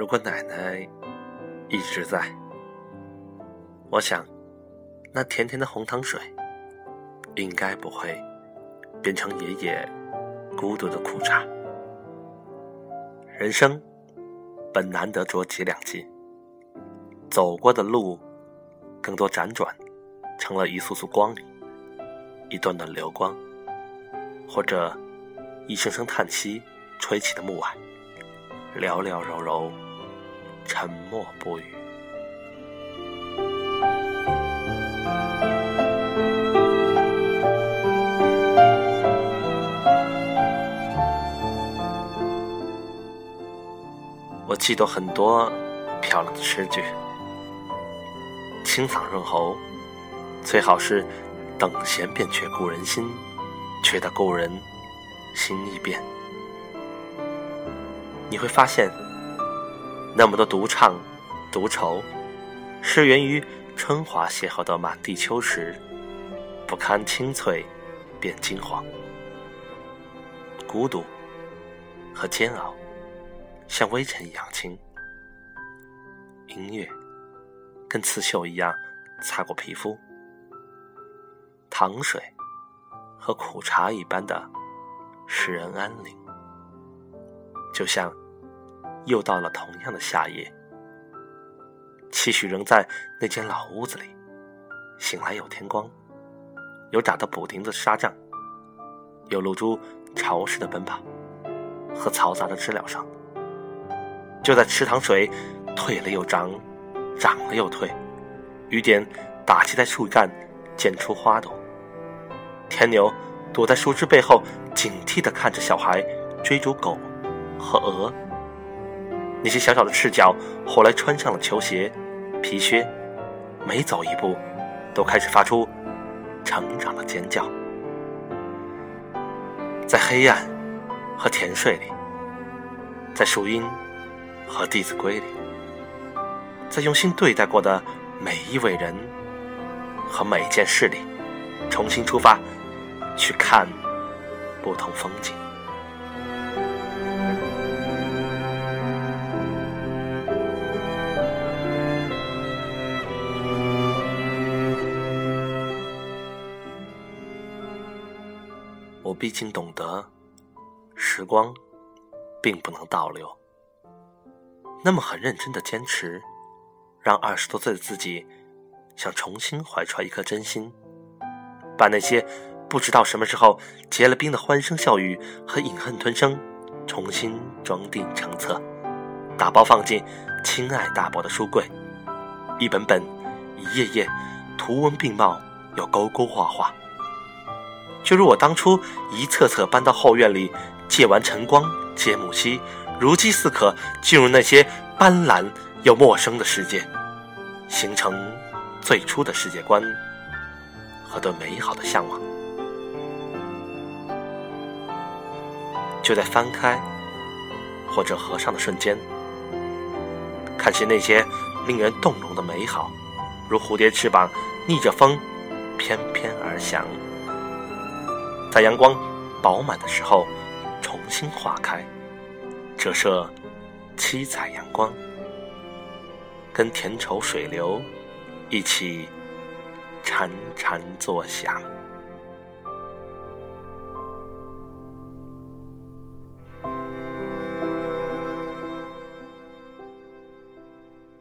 如果奶奶一直在，我想，那甜甜的红糖水，应该不会变成爷爷孤独的苦茶。人生本难得着几两金，走过的路更多辗转，成了一束束光明，一段段流光，或者一声声叹息，吹起的暮霭，寥寥柔柔。沉默不语。我记得很多漂亮的诗句，清嗓润喉，最好是等闲变却故人心，却得故人心易变。你会发现。那么多独唱、独愁，是源于春华邂逅的满地秋实，不堪清脆，变金黄。孤独和煎熬，像微尘一样轻。音乐跟刺绣一样擦过皮肤。糖水和苦茶一般的使人安宁，就像。又到了同样的夏夜，期许仍在那间老屋子里。醒来有天光，有打的补丁的沙帐，有露珠潮湿的奔跑和嘈杂的知了声。就在池塘水退了又涨，涨了又退，雨点打击在树干，溅出花朵。天牛躲在树枝背后，警惕地看着小孩追逐狗和鹅。那些小小的赤脚，后来穿上了球鞋、皮靴，每走一步，都开始发出成长的尖叫。在黑暗和甜睡里，在树荫和弟子规里，在用心对待过的每一位人和每件事里，重新出发，去看不同风景。我毕竟懂得，时光并不能倒流。那么很认真的坚持，让二十多岁的自己想重新怀揣一颗真心，把那些不知道什么时候结了冰的欢声笑语和隐恨吞声，重新装订成册，打包放进亲爱大伯的书柜，一本本，一页页，图文并茂，又勾勾画画。就如我当初一册册搬到后院里，借完晨光接木樨，如饥似渴进入那些斑斓又陌生的世界，形成最初的世界观和对美好的向往。就在翻开或者合上的瞬间，看见那些令人动容的美好，如蝴蝶翅膀逆着风翩翩而翔。在阳光饱满的时候，重新化开，折射七彩阳光，跟甜稠水流一起潺潺作响。